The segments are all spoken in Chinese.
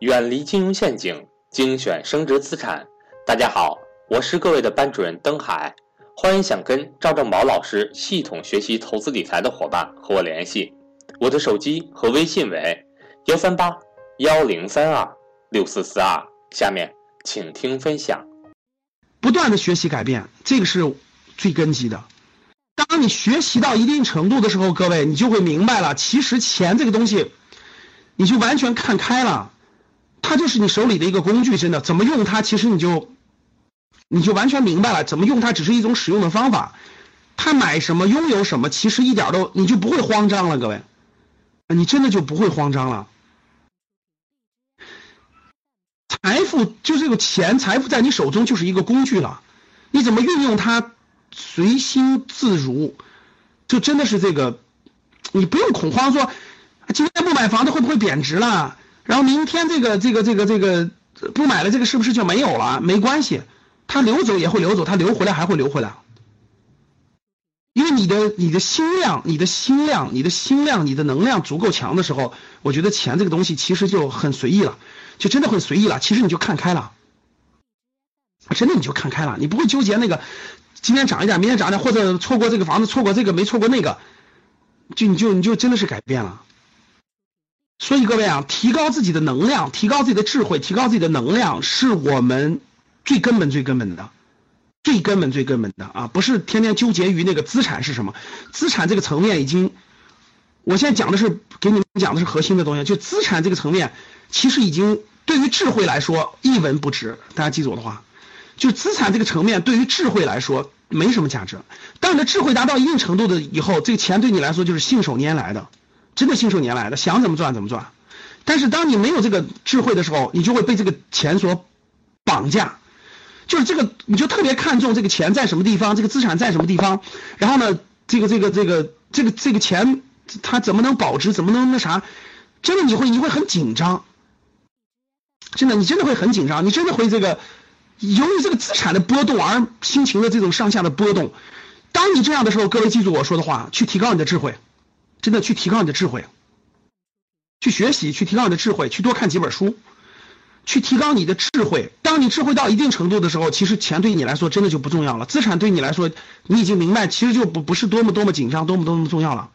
远离金融陷阱，精选升值资产。大家好，我是各位的班主任登海，欢迎想跟赵正宝老师系统学习投资理财的伙伴和我联系，我的手机和微信为幺三八幺零三二六四四二。下面请听分享。不断的学习改变，这个是最根基的。当你学习到一定程度的时候，各位你就会明白了，其实钱这个东西，你就完全看开了。它就是你手里的一个工具，真的怎么用它，其实你就你就完全明白了。怎么用它只是一种使用的方法。他买什么拥有什么，其实一点都你就不会慌张了，各位，你真的就不会慌张了。财富就这个钱，财富在你手中就是一个工具了，你怎么运用它，随心自如，就真的是这个，你不用恐慌说，今天不买房子会不会贬值了？然后明天这个这个这个这个不买了，这个是不是就没有了？没关系，它流走也会流走，它流回来还会流回来。因为你的你的心量、你的心量、你的心量、你的能量足够强的时候，我觉得钱这个东西其实就很随意了，就真的很随意了。其实你就看开了，真的你就看开了，你不会纠结那个今天涨一点，明天涨一点，或者错过这个房子，错过这个没错过那个，就你就你就真的是改变了。所以各位啊，提高自己的能量，提高自己的智慧，提高自己的能量，是我们最根本、最根本的，最根本、最根本的啊！不是天天纠结于那个资产是什么，资产这个层面已经，我现在讲的是给你们讲的是核心的东西，就资产这个层面，其实已经对于智慧来说一文不值。大家记住我的话，就资产这个层面对于智慧来说没什么价值。当你的智慧达到一定程度的以后，这个钱对你来说就是信手拈来的。真的信手拈来的，想怎么赚怎么赚。但是当你没有这个智慧的时候，你就会被这个钱所绑架。就是这个，你就特别看重这个钱在什么地方，这个资产在什么地方。然后呢，这个这个这个这个这个钱它怎么能保值，怎么能那啥？真的你会你会很紧张。真的，你真的会很紧张，你真的会这个由于这个资产的波动而心情的这种上下的波动。当你这样的时候，各位记住我说的话，去提高你的智慧。真的去提高你的智慧，去学习，去提高你的智慧，去多看几本书，去提高你的智慧。当你智慧到一定程度的时候，其实钱对你来说真的就不重要了。资产对你来说，你已经明白，其实就不不是多么多么紧张，多么多么重要了。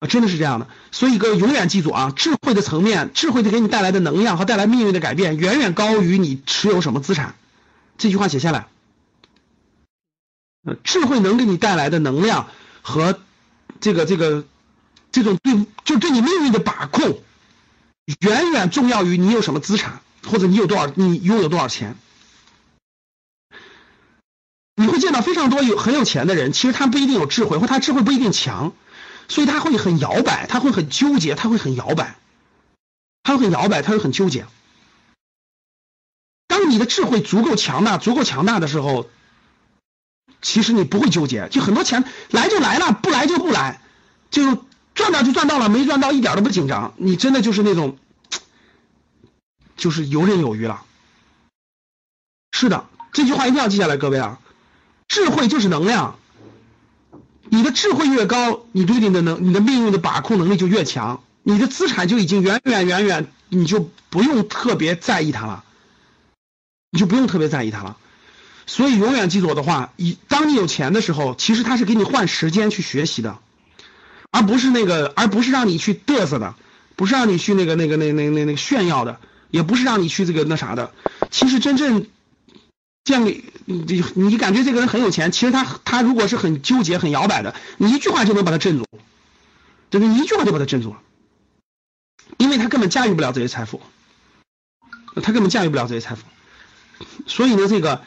啊，真的是这样的。所以，哥永远记住啊，智慧的层面，智慧的给你带来的能量和带来命运的改变，远远高于你持有什么资产。这句话写下来。智慧能给你带来的能量和。这个这个，这种对就对你命运的把控，远远重要于你有什么资产，或者你有多少，你拥有多少钱。你会见到非常多有很有钱的人，其实他不一定有智慧，或他智慧不一定强，所以他会很摇摆，他会很纠结，他会很摇摆，他会很摇摆，他会很纠结。当你的智慧足够强大，足够强大的时候。其实你不会纠结，就很多钱来就来了，不来就不来，就赚到就赚到了，没赚到一点都不紧张。你真的就是那种，就是游刃有余了。是的，这句话一定要记下来，各位啊，智慧就是能量。你的智慧越高，你对你的能，你的命运的把控能力就越强，你的资产就已经远远远远，你就不用特别在意它了，你就不用特别在意它了。所以永远记住我的话，以当你有钱的时候，其实他是给你换时间去学习的，而不是那个，而不是让你去嘚瑟的，不是让你去那个那个那那那那个炫耀的，也不是让你去这个那啥的。其实真正建立你你感觉这个人很有钱，其实他他如果是很纠结很摇摆的，你一句话就能把他镇住，就是，一句话就把他镇住了，因为他根本驾驭不了这些财富，他根本驾驭不了这些财富，所以呢，这个。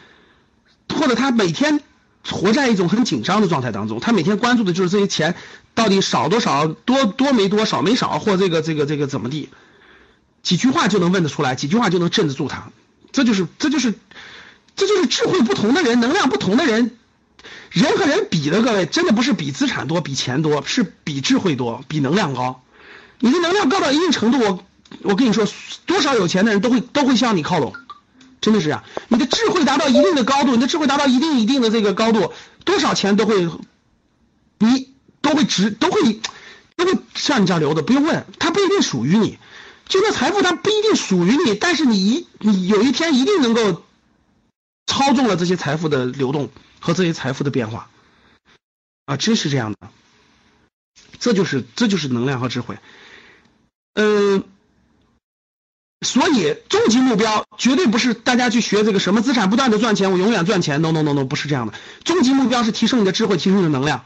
或者他每天活在一种很紧张的状态当中，他每天关注的就是这些钱到底少多少，多多没多少没少，或这个这个这个怎么地，几句话就能问得出来，几句话就能镇得住他，这就是这就是这就是智慧不同的人，能量不同的人，人和人比的各位真的不是比资产多，比钱多，是比智慧多，比能量高。你的能量高到一定程度，我我跟你说，多少有钱的人都会都会向你靠拢。真的是啊，你的智慧达到一定的高度，你的智慧达到一定一定的这个高度，多少钱都会，你都会值，都会都会向你这儿流的，不用问，它不一定属于你，就那财富它不一定属于你，但是你一你有一天一定能够操纵了这些财富的流动和这些财富的变化，啊，真是这样的，这就是这就是能量和智慧，嗯，所以终极目标绝对不是大家去学这个什么资产不断的赚钱，我永远赚钱，no no no no，不是这样的，终极目标是提升你的智慧，提升你的能量，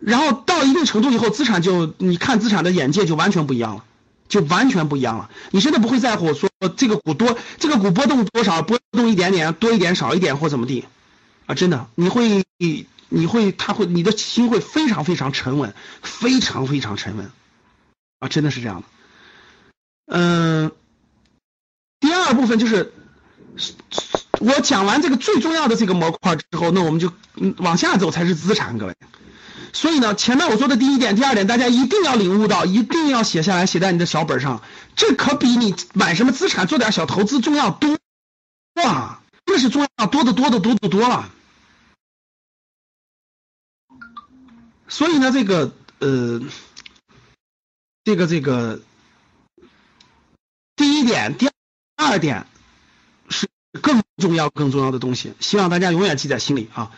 然后到一定程度以后，资产就你看资产的眼界就完全不一样了。就完全不一样了。你现在不会在乎说这个股多，这个股波动多少，波动一点点，多一点，少一点或怎么地，啊，真的，你会，你会，他会，你的心会非常非常沉稳，非常非常沉稳，啊，真的是这样的。嗯，部分就是，我讲完这个最重要的这个模块之后，那我们就往下走才是资产，各位。所以呢，前面我说的第一点、第二点，大家一定要领悟到，一定要写下来，写在你的小本上。这可比你买什么资产、做点小投资重要多，哇，这是重要多得多的多的多了。所以呢，这个呃，这个这个，第一点、第二点是更重要、更重要的东西，希望大家永远记在心里啊。